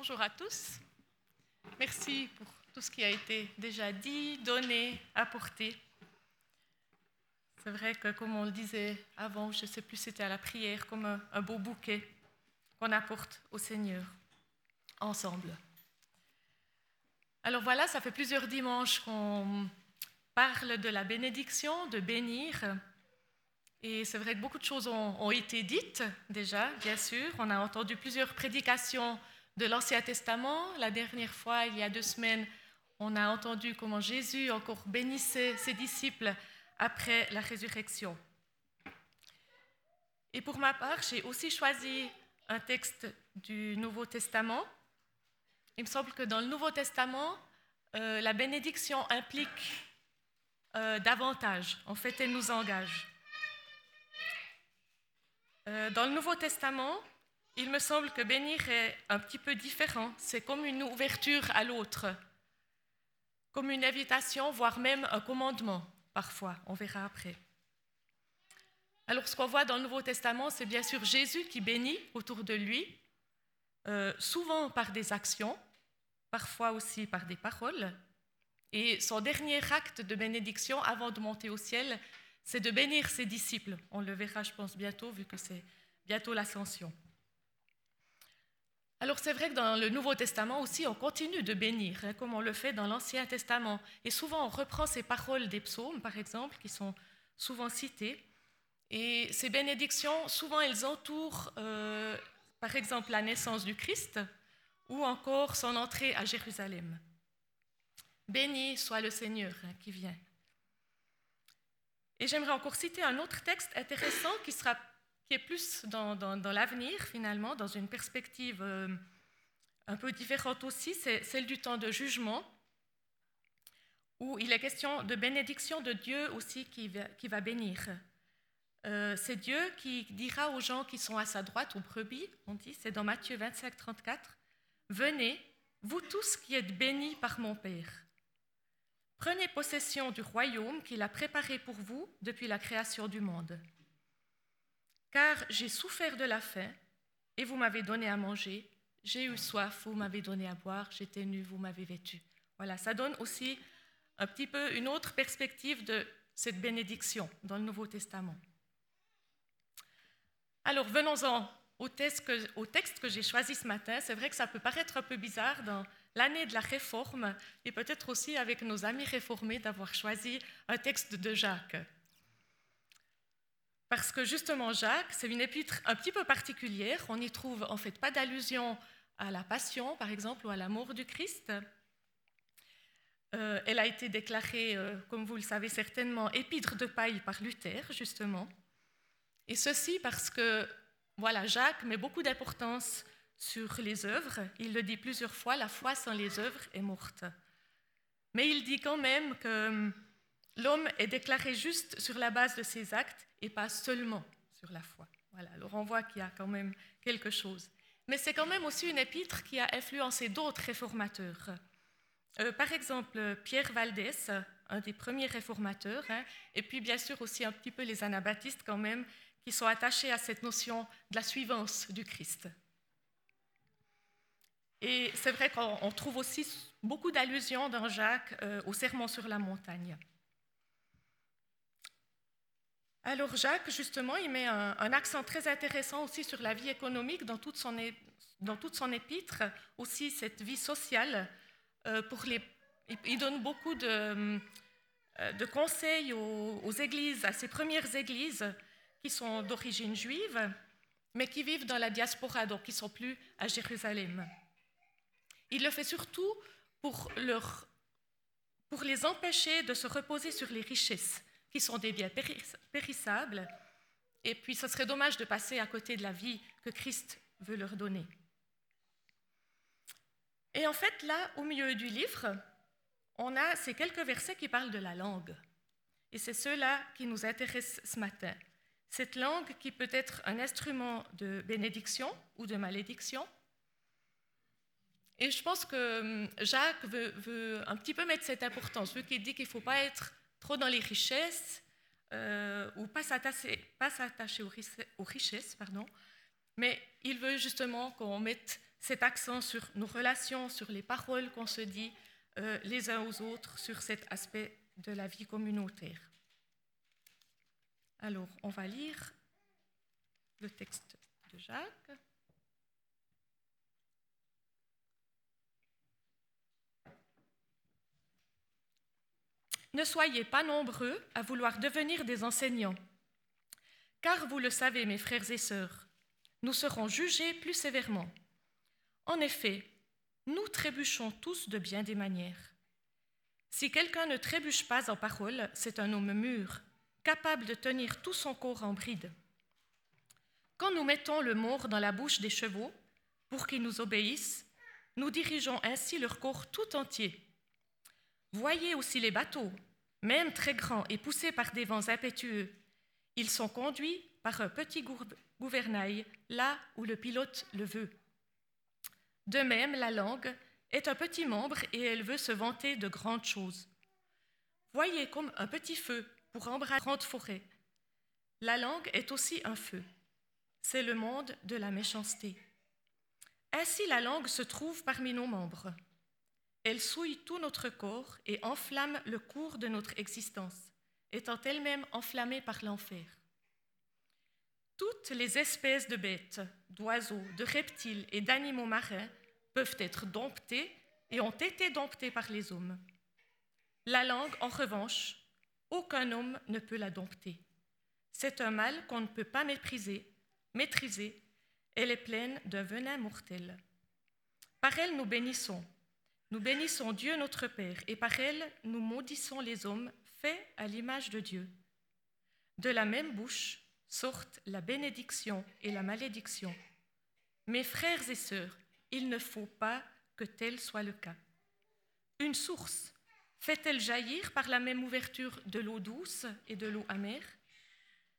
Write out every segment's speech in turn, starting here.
Bonjour à tous. Merci pour tout ce qui a été déjà dit, donné, apporté. C'est vrai que, comme on le disait avant, je ne sais plus c'était à la prière, comme un, beau bouquet qu'on apporte au Seigneur ensemble. Alors voilà, ça fait plusieurs dimanches qu'on parle de la bénédiction, de bénir. Et c'est vrai que beaucoup de choses ont, été dites déjà, bien sûr. On a entendu plusieurs prédications de l'Ancien Testament. La dernière fois, il y a deux semaines, on a entendu comment Jésus encore bénissait ses disciples après la résurrection. Et pour ma part, j'ai aussi choisi un texte du Nouveau Testament. Il me semble que dans le Nouveau Testament, euh, la bénédiction implique euh, davantage. En fait, elle nous engage. Euh, dans le Nouveau Testament, il me semble que bénir est un petit peu différent. C'est comme une ouverture à l'autre, comme une invitation, voire même un commandement, parfois. On verra après. Alors, ce qu'on voit dans le Nouveau Testament, c'est bien sûr Jésus qui bénit autour de lui, euh, souvent par des actions, parfois aussi par des paroles. Et son dernier acte de bénédiction avant de monter au ciel, c'est de bénir ses disciples. On le verra, je pense, bientôt, vu que c'est bientôt l'ascension. Alors c'est vrai que dans le Nouveau Testament aussi, on continue de bénir, hein, comme on le fait dans l'Ancien Testament. Et souvent, on reprend ces paroles des psaumes, par exemple, qui sont souvent citées. Et ces bénédictions, souvent, elles entourent, euh, par exemple, la naissance du Christ ou encore son entrée à Jérusalem. Béni soit le Seigneur hein, qui vient. Et j'aimerais encore citer un autre texte intéressant qui, sera, qui est plus dans, l'avenir, finalement, dans une perspective euh, un peu différente aussi, c'est celle du temps de jugement, où il est question de bénédiction de Dieu aussi qui va, qui va bénir. Euh, c'est Dieu qui dira aux gens qui sont à sa droite, aux brebis, on dit, c'est dans Matthieu 25, 34, Venez, vous tous qui êtes bénis par mon Père. Prenez possession du royaume qu'il a préparé pour vous depuis la création du monde. Car j'ai souffert de la faim, et vous m'avez donné à manger, j'ai eu soif, vous m'avez donné à boire, j'étais nu, vous m'avez vêtu. Voilà, ça donne aussi un petit peu une autre perspective de cette bénédiction dans le Nouveau Testament. Alors venons-en au texte que, que j'ai choisi ce matin. C'est vrai que ça peut paraître un peu bizarre dans l'année de la réforme et peut-être aussi avec nos amis réformés d'avoir choisi un texte de Jacques. Parce que justement, Jacques, c'est une épître un petit peu particulière. On n'y trouve en fait pas d'allusion à la passion, par exemple, ou à l'amour du Christ. Euh, elle a été déclarée, euh, comme vous le savez certainement, épître de paille par Luther, justement. Et ceci parce que, voilà, Jacques met beaucoup d'importance sur les œuvres. Il le dit plusieurs fois, la foi sans les œuvres est morte. Mais il dit quand même que hum, l'homme est déclaré juste sur la base de ses actes et pas seulement sur la foi. Voilà, alors on voit qu'il y a quand même quelque chose. Mais c'est quand même aussi une épître qui a influencé d'autres réformateurs. Euh, par exemple, Pierre Valdès, un des premiers réformateurs, hein, et puis bien sûr aussi un petit peu les anabaptistes quand même, qui sont attachés à cette notion de la suivance du Christ. Et c'est vrai qu'on trouve aussi beaucoup d'allusions dans Jacques euh, au serment sur la montagne. Alors Jacques, justement, il met un, accent très intéressant aussi sur la vie économique dans toute son, épître, aussi cette vie sociale. Euh, il donne beaucoup de, euh, conseils aux, églises, à ces premières églises qui sont d'origine juive, mais qui vivent dans la diaspora, donc qui ne sont plus à Jérusalem. Il le fait surtout pour les empêcher de se reposer sur les richesses, qui sont des biens périssables, et puis ce serait dommage de passer à côté de la vie que Christ veut leur donner. Et en fait, là, au milieu du livre, on a ces quelques versets qui parlent de la langue. Et c'est ceux-là qui nous intéressent ce matin. Cette langue qui peut être un instrument de bénédiction ou de malédiction, et je pense que hum, Jacques veut, veut, un petit peu mettre cette importance, vu qu'il dit qu'il ne faut pas être trop dans les richesses euh, ou pas s'attacher, pas s'attacher aux, richesses, pardon, mais il veut justement qu'on mette cet accent sur nos relations, sur les paroles qu'on se dit euh, les uns aux autres, sur cet aspect de la vie communautaire. Alors, on va lire le texte de Jacques. Ne soyez pas nombreux à vouloir devenir des enseignants, car vous le savez, mes frères et sœurs, nous serons jugés plus sévèrement. En effet, nous trébuchons tous de bien des manières. Si quelqu'un ne trébuche pas en parole, c'est un homme mûr, capable de tenir tout son corps en bride. Quand nous mettons le mort dans la bouche des chevaux pour qu'ils nous obéissent, nous dirigeons ainsi leur corps tout entier. Voyez aussi les bateaux, même très grands et poussés par des vents impétueux. Ils sont conduits par un petit gouvernail là où le pilote le veut. De même, la langue est un petit membre et elle veut se vanter de grandes choses. Voyez comme un petit feu pour embrasser grande forêt. La langue est aussi un feu. C'est le monde de la méchanceté. Ainsi la langue se trouve parmi nos membres. Elle souille tout notre corps et enflamme le cours de notre existence, étant elle-même enflammée par l'enfer. Toutes les espèces de bêtes, d'oiseaux, de reptiles et d'animaux marins peuvent être domptées et ont été domptées par les hommes. La langue, en revanche, aucun homme ne peut la dompter. C'est un mal qu'on ne peut pas mépriser, maîtriser. Elle est pleine d'un venin mortel. Par elle, nous bénissons nous bénissons Dieu notre Père, et par elle, nous maudissons les hommes faits à l'image de Dieu. De la même bouche sortent la bénédiction et la malédiction. Mes frères et sœurs, il ne faut pas que tel soit le cas. Une source fait-elle jaillir par la même ouverture de l'eau douce et de l'eau amère?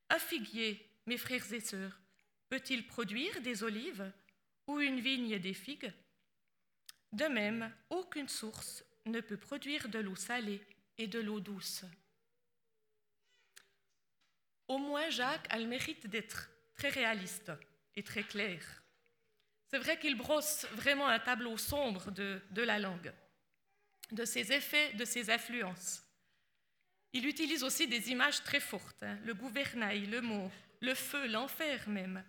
Un figuier, mes frères et sœurs, peut-il produire des olives ou une vigne des figues? De même, aucune source ne peut produire de l'eau salée et de l'eau douce. Au moins, Jacques a le mérite d'être très réaliste et très clair. C'est vrai qu'il brosse vraiment un tableau sombre de, la langue, de ses effets, de ses influences. Il utilise aussi des images très fortes, hein. le gouvernail, le mot, le feu, l'enfer même.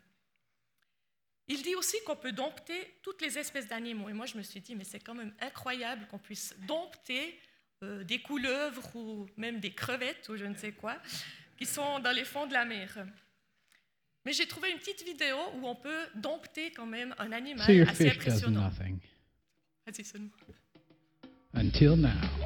Il dit aussi qu'on peut dompter toutes les espèces d'animaux. Et moi, je me suis dit, mais c'est quand même incroyable qu'on puisse dompter euh, des couleuvres ou même des crevettes ou je ne sais quoi, qui sont dans les fonds de la mer. Mais j'ai trouvé une petite vidéo où on peut dompter quand même un animal assez impressionnant. Until now.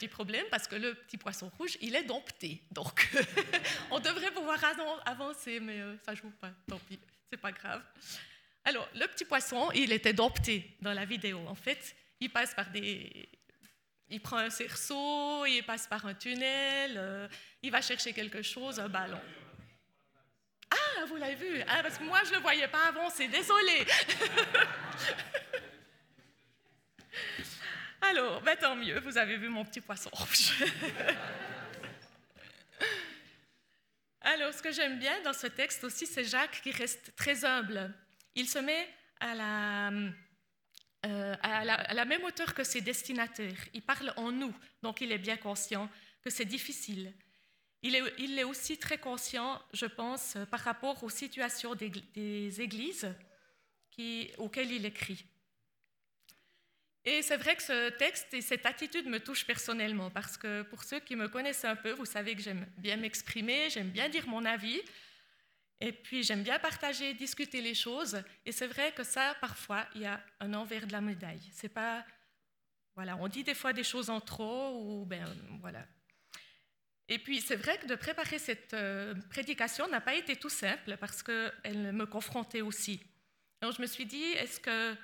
Petit problème parce que le petit poisson rouge, il est dompté. Donc, on devrait pouvoir avancer, mais euh, ça joue pas. Tant pis, c'est pas grave. Alors, le petit poisson, il était dompté dans la vidéo. En fait, il passe par des. Il prend un cerceau, il passe par un tunnel, euh, il va chercher quelque chose, un ballon. Ah, vous l'avez vu ah, Parce que moi, je le voyais pas avancer, désolé. Alors, ben, tant mieux, vous avez vu mon petit poisson rouge. Alors, ce que j'aime bien dans ce texte aussi, c'est Jacques qui reste très humble. Il se met à la, euh, à, la, même hauteur que ses destinataires. Il parle en nous, donc il est bien conscient que c'est difficile. Il est, aussi très conscient, je pense, par rapport aux situations des, églises auxquelles il écrit. Et c'est vrai que ce texte et cette attitude me touchent personnellement, parce que pour ceux qui me connaissent un peu, vous savez que j'aime bien m'exprimer, j'aime bien dire mon avis, et puis j'aime bien partager, discuter les choses. Et c'est vrai que ça, parfois, il y a un envers de la médaille. C'est pas, voilà, on dit des fois des choses en trop, ou ben voilà. Et puis c'est vrai que de préparer cette euh, prédication n'a pas été tout simple, parce qu'elle me confrontait aussi. Donc je me suis dit, est-ce que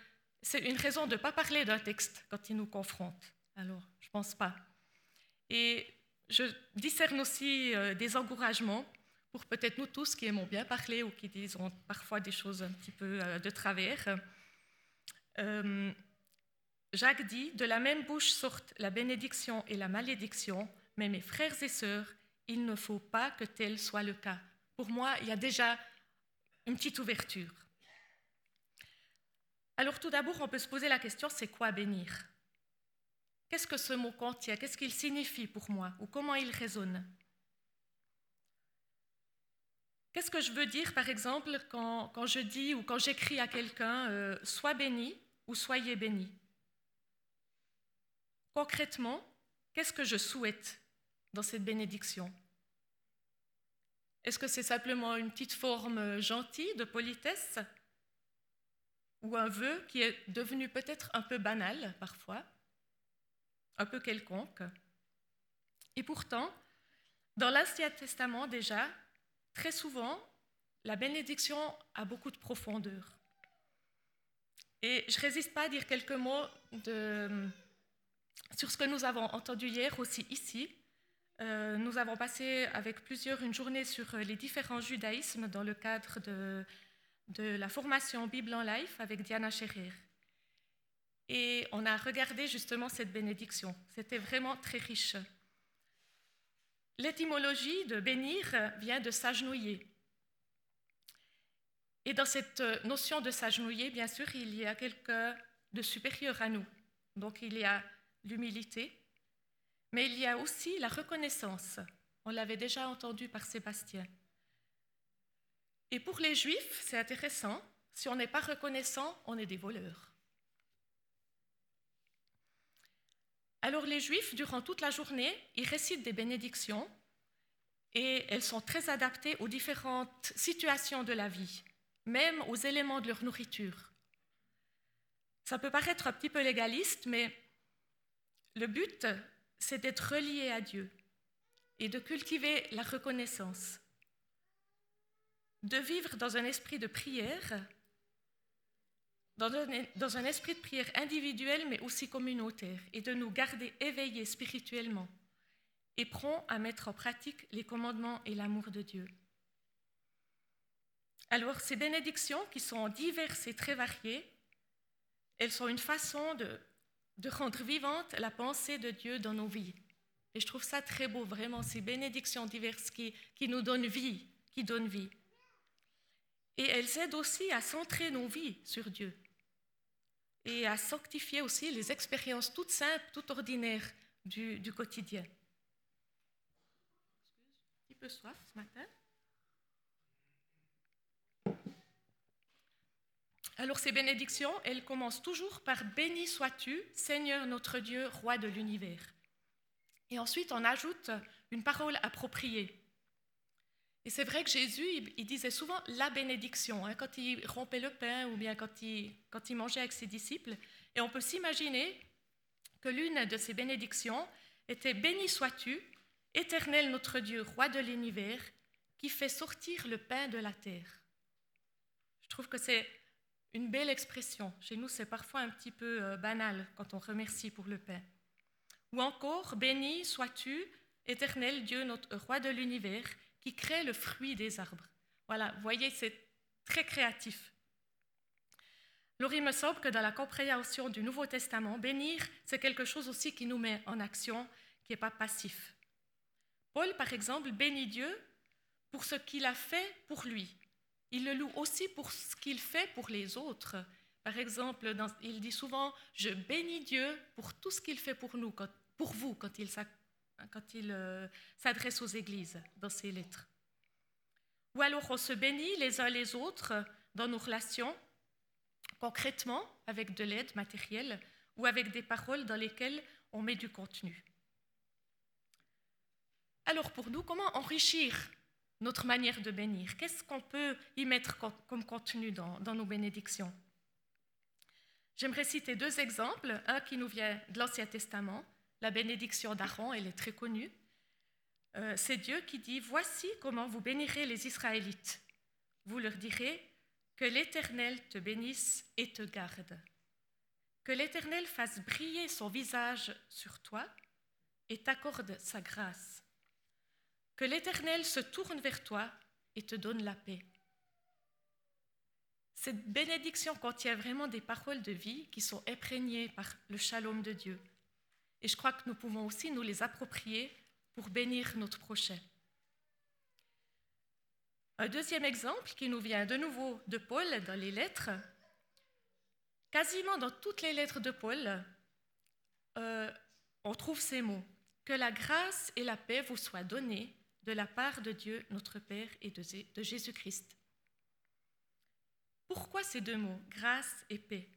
c'est une raison de ne pas parler d'un texte quand il nous confronte. Alors, je ne pense pas. Et je discerne aussi euh, des encouragements pour peut-être nous tous qui aimons bien parler ou qui disons parfois des choses un petit peu euh, de travers. Euh, Jacques dit, de la même bouche sortent la bénédiction et la malédiction, mais mes frères et sœurs, il ne faut pas que tel soit le cas. Pour moi, il y a déjà une petite ouverture. Alors tout d'abord, on peut se poser la question, c'est quoi bénir? Qu'est-ce que ce mot contient? Qu'est-ce qu'il signifie pour moi? Ou comment il résonne? Qu'est-ce que je veux dire, par exemple, quand, je dis ou quand j'écris à quelqu'un euh, Sois béni ou Soyez béni Concrètement, qu'est-ce que je souhaite dans cette bénédiction? Est-ce que c'est simplement une petite forme gentille de politesse? Ou un vœu qui est devenu peut-être un peu banal parfois, un peu quelconque Et pourtant, dans l'Ancien Testament déjà, très souvent, la bénédiction a beaucoup de profondeur. Et je ne résiste pas à dire quelques mots sur ce que nous avons entendu hier aussi ici, euh, nous avons passé avec plusieurs une journée sur les différents judaïsmes dans le cadre de, de la formation Bible en Life avec Diana Scherer. Et on a regardé justement cette bénédiction. C'était vraiment très riche. L'étymologie de bénir vient de s'agenouiller. Et dans cette notion de s'agenouiller, bien sûr, il y a quelqu'un de supérieur à nous. Donc il y a l'humilité, mais il y a aussi la reconnaissance. On l'avait déjà entendu par Sébastien. Et pour les Juifs, c'est intéressant, si on n'est pas reconnaissant, on est des voleurs. Alors les Juifs, durant toute la journée, ils récitent des bénédictions et elles sont très adaptées aux différentes situations de la vie, même aux éléments de leur nourriture. Ça peut paraître un petit peu légaliste, mais le but, c'est d'être relié à Dieu et de cultiver la reconnaissance, de vivre dans un esprit de prière, dans un, esprit de prière individuel mais aussi communautaire, et de nous garder éveillés spirituellement et prompts à mettre en pratique les commandements et l'amour de Dieu. Alors ces bénédictions, qui sont diverses et très variées, elles sont une façon de rendre vivante la pensée de Dieu dans nos vies. Et je trouve ça très beau, vraiment, ces bénédictions diverses qui nous donnent vie, qui donnent vie. Et elles aident aussi à centrer nos vies sur Dieu et à sanctifier aussi les expériences toutes simples, toutes ordinaires du, quotidien. Un petit peu soif ce matin. Alors ces bénédictions, elles commencent toujours par Béni sois-tu, Seigneur notre Dieu, roi de l'univers. Et ensuite, on ajoute une parole appropriée. Et c'est vrai que Jésus, il, disait souvent la bénédiction, hein, quand il rompait le pain ou bien quand il, mangeait avec ses disciples. Et on peut s'imaginer que l'une de ces bénédictions était Béni sois-tu, éternel notre Dieu, roi de l'univers, qui fait sortir le pain de la terre. Je trouve que c'est une belle expression. Chez nous, c'est parfois un petit peu euh, banal quand on remercie pour le pain. Ou encore, béni sois-tu, éternel Dieu, notre roi de l'univers, qui crée le fruit des arbres. Voilà, vous voyez, c'est très créatif. Alors, il me semble que dans la compréhension du Nouveau Testament, bénir, c'est quelque chose aussi qui nous met en action, qui n'est pas passif. Paul, par exemple, bénit Dieu pour ce qu'il a fait pour lui, il le loue aussi pour ce qu'il fait pour les autres. Par exemple, il dit souvent Je bénis Dieu pour tout ce qu'il fait pour nous, pour vous, quand il, euh, s'adresse aux églises dans ses lettres. Ou alors on se bénit les uns les autres dans nos relations, concrètement, avec de l'aide matérielle ou avec des paroles dans lesquelles on met du contenu. Alors pour nous, comment enrichir notre manière de bénir? Qu'est-ce qu'on peut y mettre comme contenu dans, nos bénédictions? J'aimerais citer deux exemples. Un qui nous vient de l'Ancien Testament, la bénédiction d'Aaron, elle est très connue. Euh, c'est Dieu qui dit, Voici comment vous bénirez les Israélites. Vous leur direz, Que l'Éternel te bénisse et te garde. Que l'Éternel fasse briller son visage sur toi et t'accorde sa grâce. Que l'Éternel se tourne vers toi et te donne la paix. Cette bénédiction contient vraiment des paroles de vie qui sont imprégnées par le shalom de Dieu. Et je crois que nous pouvons aussi nous les approprier pour bénir notre prochain. Un deuxième exemple qui nous vient de nouveau de Paul dans les lettres. Quasiment dans toutes les lettres de Paul, euh, on trouve ces mots. Que la grâce et la paix vous soient données de la part de Dieu notre Père et de Jésus-Christ. Pourquoi ces deux mots, grâce et paix?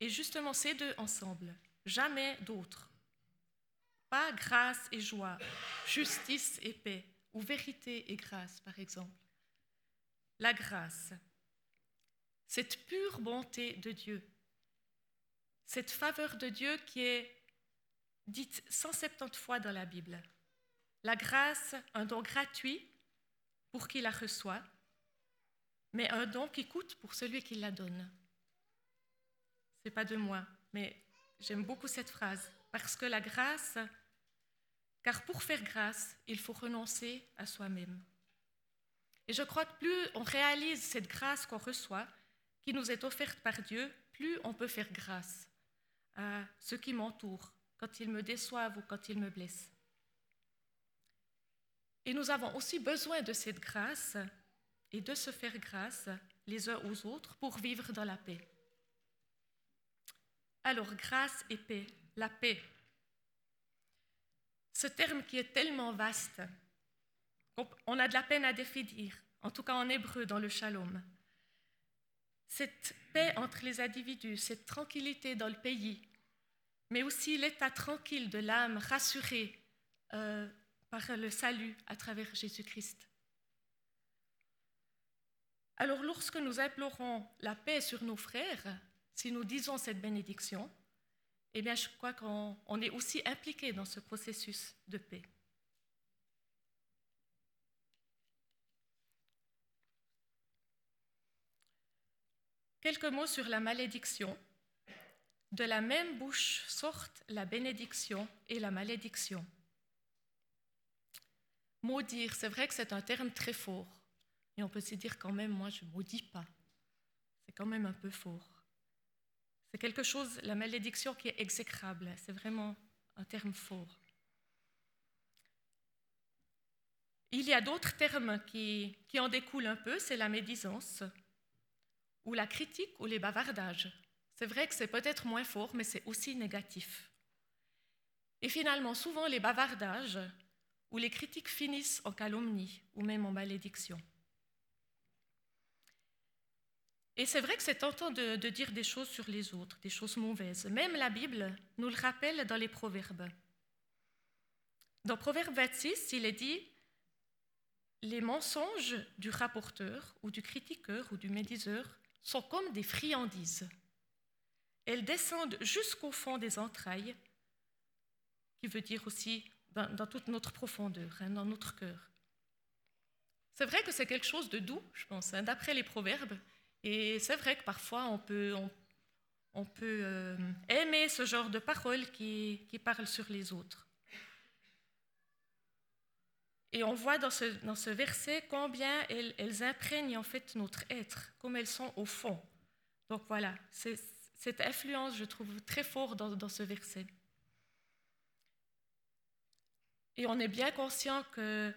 Et justement ces deux ensemble, jamais d'autres. Pas grâce et joie, justice et paix, ou vérité et grâce, par exemple. La grâce, cette pure bonté de Dieu, cette faveur de Dieu qui est dite 170 fois dans la Bible. La grâce, un don gratuit pour qui la reçoit, mais un don qui coûte pour celui qui la donne. Ce n'est pas de moi, mais j'aime beaucoup cette phrase, parce que la grâce, car pour faire grâce, il faut renoncer à soi-même. Et je crois que plus on réalise cette grâce qu'on reçoit, qui nous est offerte par Dieu, plus on peut faire grâce à ceux qui m'entourent quand ils me déçoivent ou quand ils me blessent. Et nous avons aussi besoin de cette grâce et de se faire grâce les uns aux autres pour vivre dans la paix. Alors, grâce et paix, la paix. Ce terme qui est tellement vaste, on a de la peine à définir, en tout cas en hébreu dans le shalom. Cette paix entre les individus, cette tranquillité dans le pays, mais aussi l'état tranquille de l'âme rassurée euh, par le salut à travers Jésus-Christ. Alors lorsque nous implorons la paix sur nos frères, si nous disons cette bénédiction, eh bien je crois qu'on est aussi impliqué dans ce processus de paix. Quelques mots sur la malédiction. De la même bouche sortent la bénédiction et la malédiction. Maudire, c'est vrai que c'est un terme très fort. Et on peut se dire quand même, moi, je ne maudis pas. C'est quand même un peu fort. C'est quelque chose, la malédiction qui est exécrable. C'est vraiment un terme fort. Il y a d'autres termes qui, en découlent un peu, c'est la médisance, ou la critique, ou les bavardages. C'est vrai que c'est peut-être moins fort, mais c'est aussi négatif. Et finalement, souvent, les bavardages ou les critiques finissent en calomnie ou même en malédiction. Et c'est vrai que c'est tentant de, dire des choses sur les autres, des choses mauvaises. Même la Bible nous le rappelle dans les Proverbes. Dans Proverbe 26, il est dit Les mensonges du rapporteur ou du critiqueur ou du médiseur sont comme des friandises. Elles descendent jusqu'au fond des entrailles, qui veut dire aussi dans, toute notre profondeur, hein, dans notre cœur. C'est vrai que c'est quelque chose de doux, je pense, hein, d'après les proverbes, et c'est vrai que parfois on peut, on, peut euh, aimer ce genre de paroles qui, qui, parlent sur les autres. Et on voit dans ce, dans ce verset combien elles, imprègnent en fait notre être, comme elles sont au fond. Donc voilà, cette influence, je trouve très fort dans, dans ce verset. Et on est bien conscient que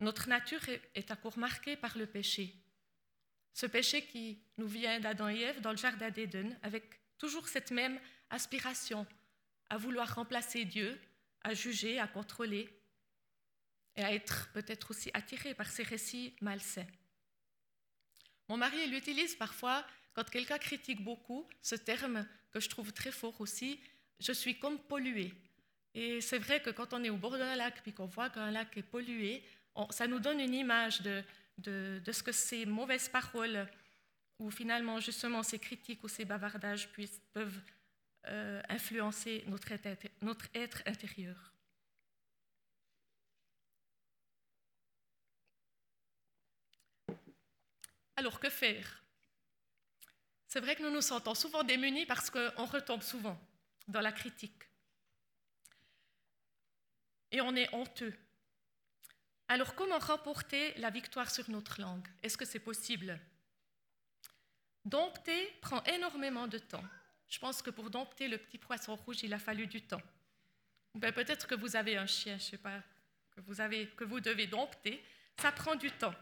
notre nature est à court marquée par le péché. Ce péché qui nous vient d'Adam et Ève dans le jardin d'Éden, avec toujours cette même aspiration à vouloir remplacer Dieu, à juger, à contrôler, et à être peut-être aussi attiré par ces récits malsains. Mon mari l'utilise parfois quand quelqu'un critique beaucoup, ce terme que je trouve très fort aussi, je suis comme pollué. Et c'est vrai que quand on est au bord d'un lac puis qu'on voit qu'un lac est pollué, ça nous donne une image de, de, ce que ces mauvaises paroles, ou finalement justement ces critiques ou ces bavardages puissent, peuvent euh, influencer notre être, notre être intérieur. Alors que faire? C'est vrai que nous nous sentons souvent démunis parce qu'on retombe souvent dans la critique. Et on est honteux Alors comment remporter la victoire sur notre langue? Est-ce que c'est possible? Dompter prend énormément de temps. Je pense que pour dompter le petit poisson rouge, il a fallu du temps. Ben, peut-être que vous avez un chien, je ne sais pas, que vous, que vous devez dompter. Ça prend du temps.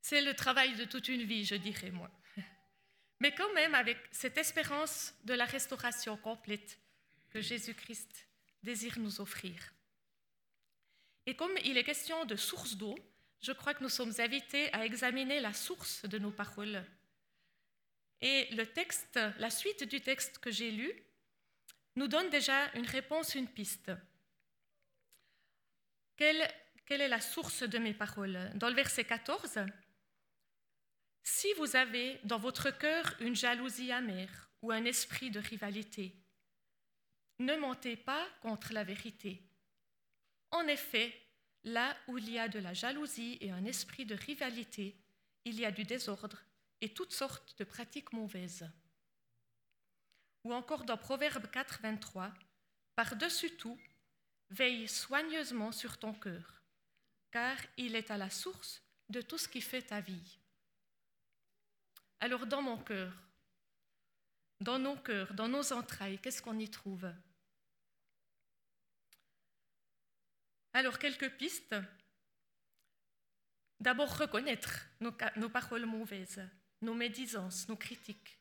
C'est le travail de toute une vie, je dirais moi. Mais quand même, avec cette espérance de la restauration complète que Jésus-Christ désire nous offrir. Et comme il est question de source d'eau, je crois que nous sommes invités à examiner la source de nos paroles. Et le texte, la suite du texte que j'ai lu, nous donne déjà une réponse, une piste. Quelle, quelle est la source de mes paroles? Dans le verset 14, si vous avez dans votre cœur une jalousie amère ou un esprit de rivalité, ne mentez pas contre la vérité. En effet, là où il y a de la jalousie et un esprit de rivalité, il y a du désordre et toutes sortes de pratiques mauvaises. Ou encore dans Proverbe 4, 23, Par-dessus tout, veille soigneusement sur ton cœur, car il est à la source de tout ce qui fait ta vie. Alors dans mon cœur, dans nos cœurs, dans nos entrailles, qu'est-ce qu'on y trouve? Alors quelques pistes. D'abord reconnaître nos, paroles mauvaises, nos médisances, nos critiques.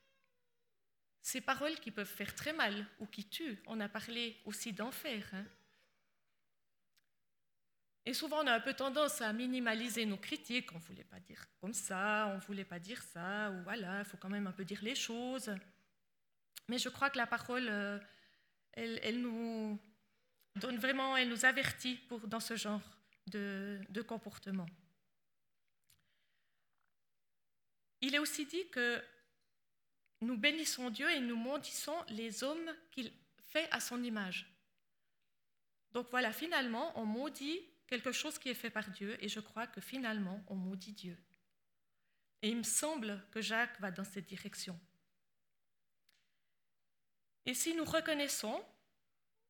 Ces paroles qui peuvent faire très mal ou qui tuent. On a parlé aussi d'enfer. Hein. Et souvent, on a un peu tendance à minimaliser nos critiques. On ne voulait pas dire comme ça, on ne voulait pas dire ça, ou voilà, il faut quand même un peu dire les choses. Mais je crois que la parole, euh, elle, nous donne vraiment, elle nous avertit pour, dans ce genre de, de comportement. Il est aussi dit que nous bénissons Dieu et nous maudissons les hommes qu'il fait à son image. Donc voilà, finalement, on maudit quelque chose qui est fait par Dieu, et je crois que finalement, on maudit Dieu. Et il me semble que Jacques va dans cette direction. Et si nous reconnaissons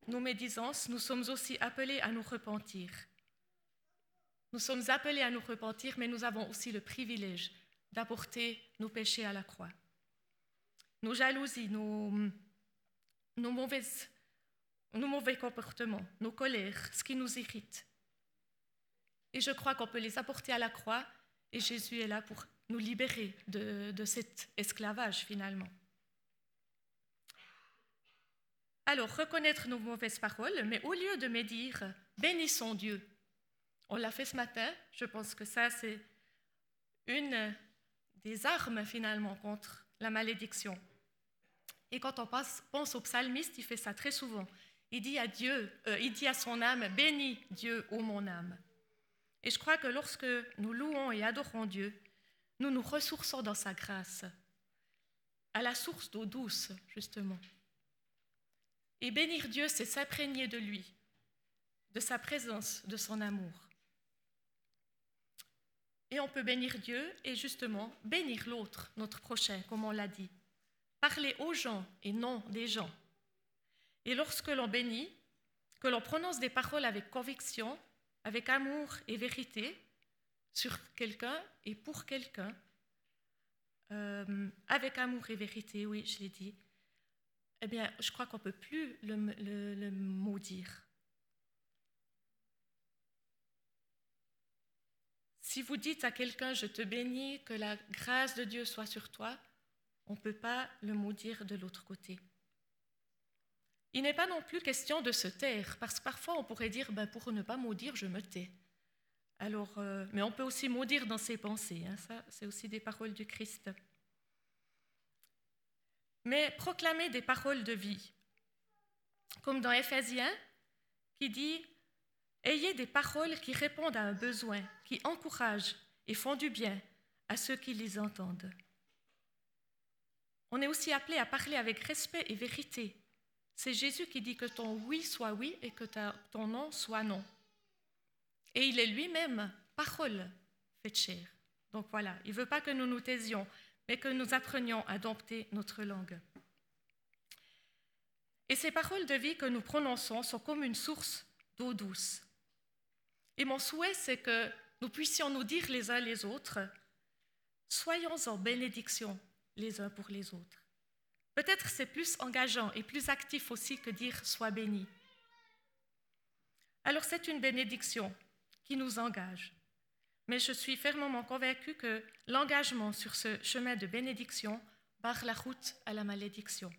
nos médisances, nous sommes aussi appelés à nous repentir. Nous sommes appelés à nous repentir, mais nous avons aussi le privilège d'apporter nos péchés à la croix. Nos jalousies, nos, mauvais comportements, nos colères, ce qui nous irrite, et je crois qu'on peut les apporter à la croix et Jésus est là pour nous libérer de, cet esclavage finalement. Alors, reconnaître nos mauvaises paroles, mais au lieu de médire, bénissons Dieu. On l'a fait ce matin, je pense que ça, c'est une des armes finalement contre la malédiction. Et quand on pense, pense au psalmiste, il fait ça très souvent. Il dit à Dieu, euh, il dit à son âme, bénis Dieu, ô mon âme. Et je crois que lorsque nous louons et adorons Dieu, nous nous ressourçons dans sa grâce, à la source d'eau douce, justement. Et bénir Dieu, c'est s'imprégner de lui, de sa présence, de son amour. Et on peut bénir Dieu et justement bénir l'autre, notre prochain, comme on l'a dit. Parler aux gens et non des gens. Et lorsque l'on bénit, que l'on prononce des paroles avec conviction, avec amour et vérité sur quelqu'un et pour quelqu'un, euh, avec amour et vérité, oui, je l'ai dit, eh bien, je crois qu'on ne peut plus le, maudire. Si vous dites à quelqu'un, je te bénis, que la grâce de Dieu soit sur toi, on ne peut pas le maudire de l'autre côté. Il n'est pas non plus question de se taire, parce que parfois on pourrait dire, ben, pour ne pas maudire, je me tais. Alors, euh, mais on peut aussi maudire dans ses pensées, hein, ça c'est aussi des paroles du Christ. Mais proclamer des paroles de vie, comme dans Éphésiens, qui dit, Ayez des paroles qui répondent à un besoin, qui encouragent et font du bien à ceux qui les entendent. On est aussi appelé à parler avec respect et vérité c'est Jésus qui dit que ton oui soit oui et que ton non soit non. Et il est lui-même parole faite chair. Donc voilà, il ne veut pas que nous nous taisions, mais que nous apprenions à dompter notre langue. Et ces paroles de vie que nous prononçons sont comme une source d'eau douce. Et mon souhait, c'est que nous puissions nous dire les uns les autres, soyons en bénédiction les uns pour les autres. Peut-être c'est plus engageant et plus actif aussi que dire sois béni. Alors c'est une bénédiction qui nous engage. Mais je suis fermement convaincue que l'engagement sur ce chemin de bénédiction barre la route à la malédiction.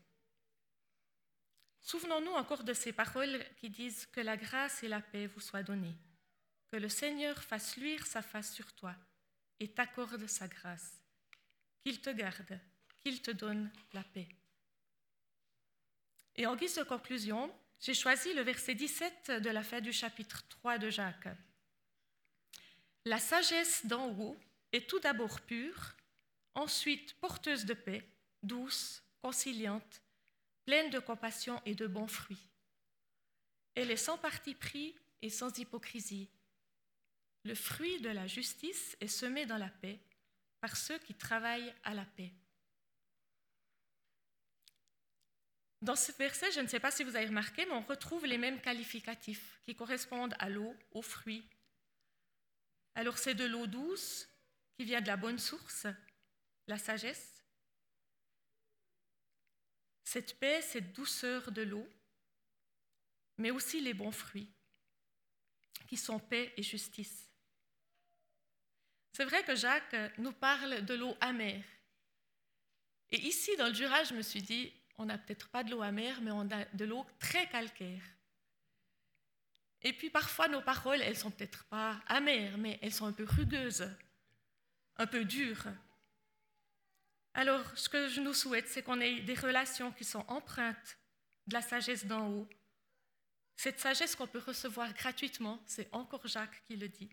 Souvenons-nous encore de ces paroles qui disent que la grâce et la paix vous soient données, que le Seigneur fasse luire sa face sur toi et t'accorde sa grâce, qu'il te garde, qu'il te donne la paix. Et en guise de conclusion, j'ai choisi le verset 17 de la fin du chapitre 3 de Jacques. La sagesse d'en haut est tout d'abord pure, ensuite porteuse de paix, douce, conciliante, pleine de compassion et de bons fruits. Elle est sans parti pris et sans hypocrisie. Le fruit de la justice est semé dans la paix par ceux qui travaillent à la paix. Dans ce verset, je ne sais pas si vous avez remarqué, mais on retrouve les mêmes qualificatifs qui correspondent à l'eau, aux fruits. Alors c'est de l'eau douce qui vient de la bonne source, la sagesse, cette paix, cette douceur de l'eau, mais aussi les bons fruits, qui sont paix et justice. C'est vrai que Jacques nous parle de l'eau amère. Et ici, dans le Jura, je me suis dit, on n'a peut-être pas de l'eau amère, mais on a de l'eau très calcaire. Et puis parfois, nos paroles, elles sont peut-être pas amères, mais elles sont un peu rugueuses, un peu dures. Alors, ce que je nous souhaite, c'est qu'on ait des relations qui sont empreintes de la sagesse d'en haut. Cette sagesse qu'on peut recevoir gratuitement, c'est encore Jacques qui le dit,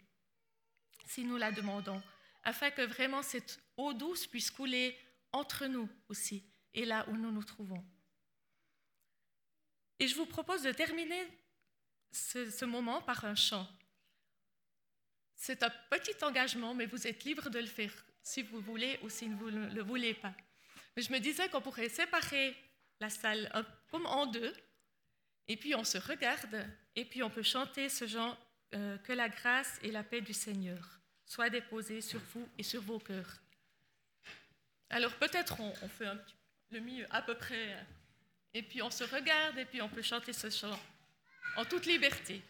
si nous la demandons, afin que vraiment cette eau douce puisse couler entre nous aussi et là où nous nous trouvons. Et je vous propose de terminer ce, moment par un chant. C'est un petit engagement, mais vous êtes libre de le faire si vous voulez ou si vous ne le voulez pas. Mais je me disais qu'on pourrait séparer la salle comme en deux, et puis on se regarde, et puis on peut chanter ce genre euh, que la grâce et la paix du Seigneur soient déposées sur vous et sur vos cœurs. Alors peut-être on, fait un le milieu à peu près, et puis on se regarde, et puis on peut chanter ce chant en toute liberté.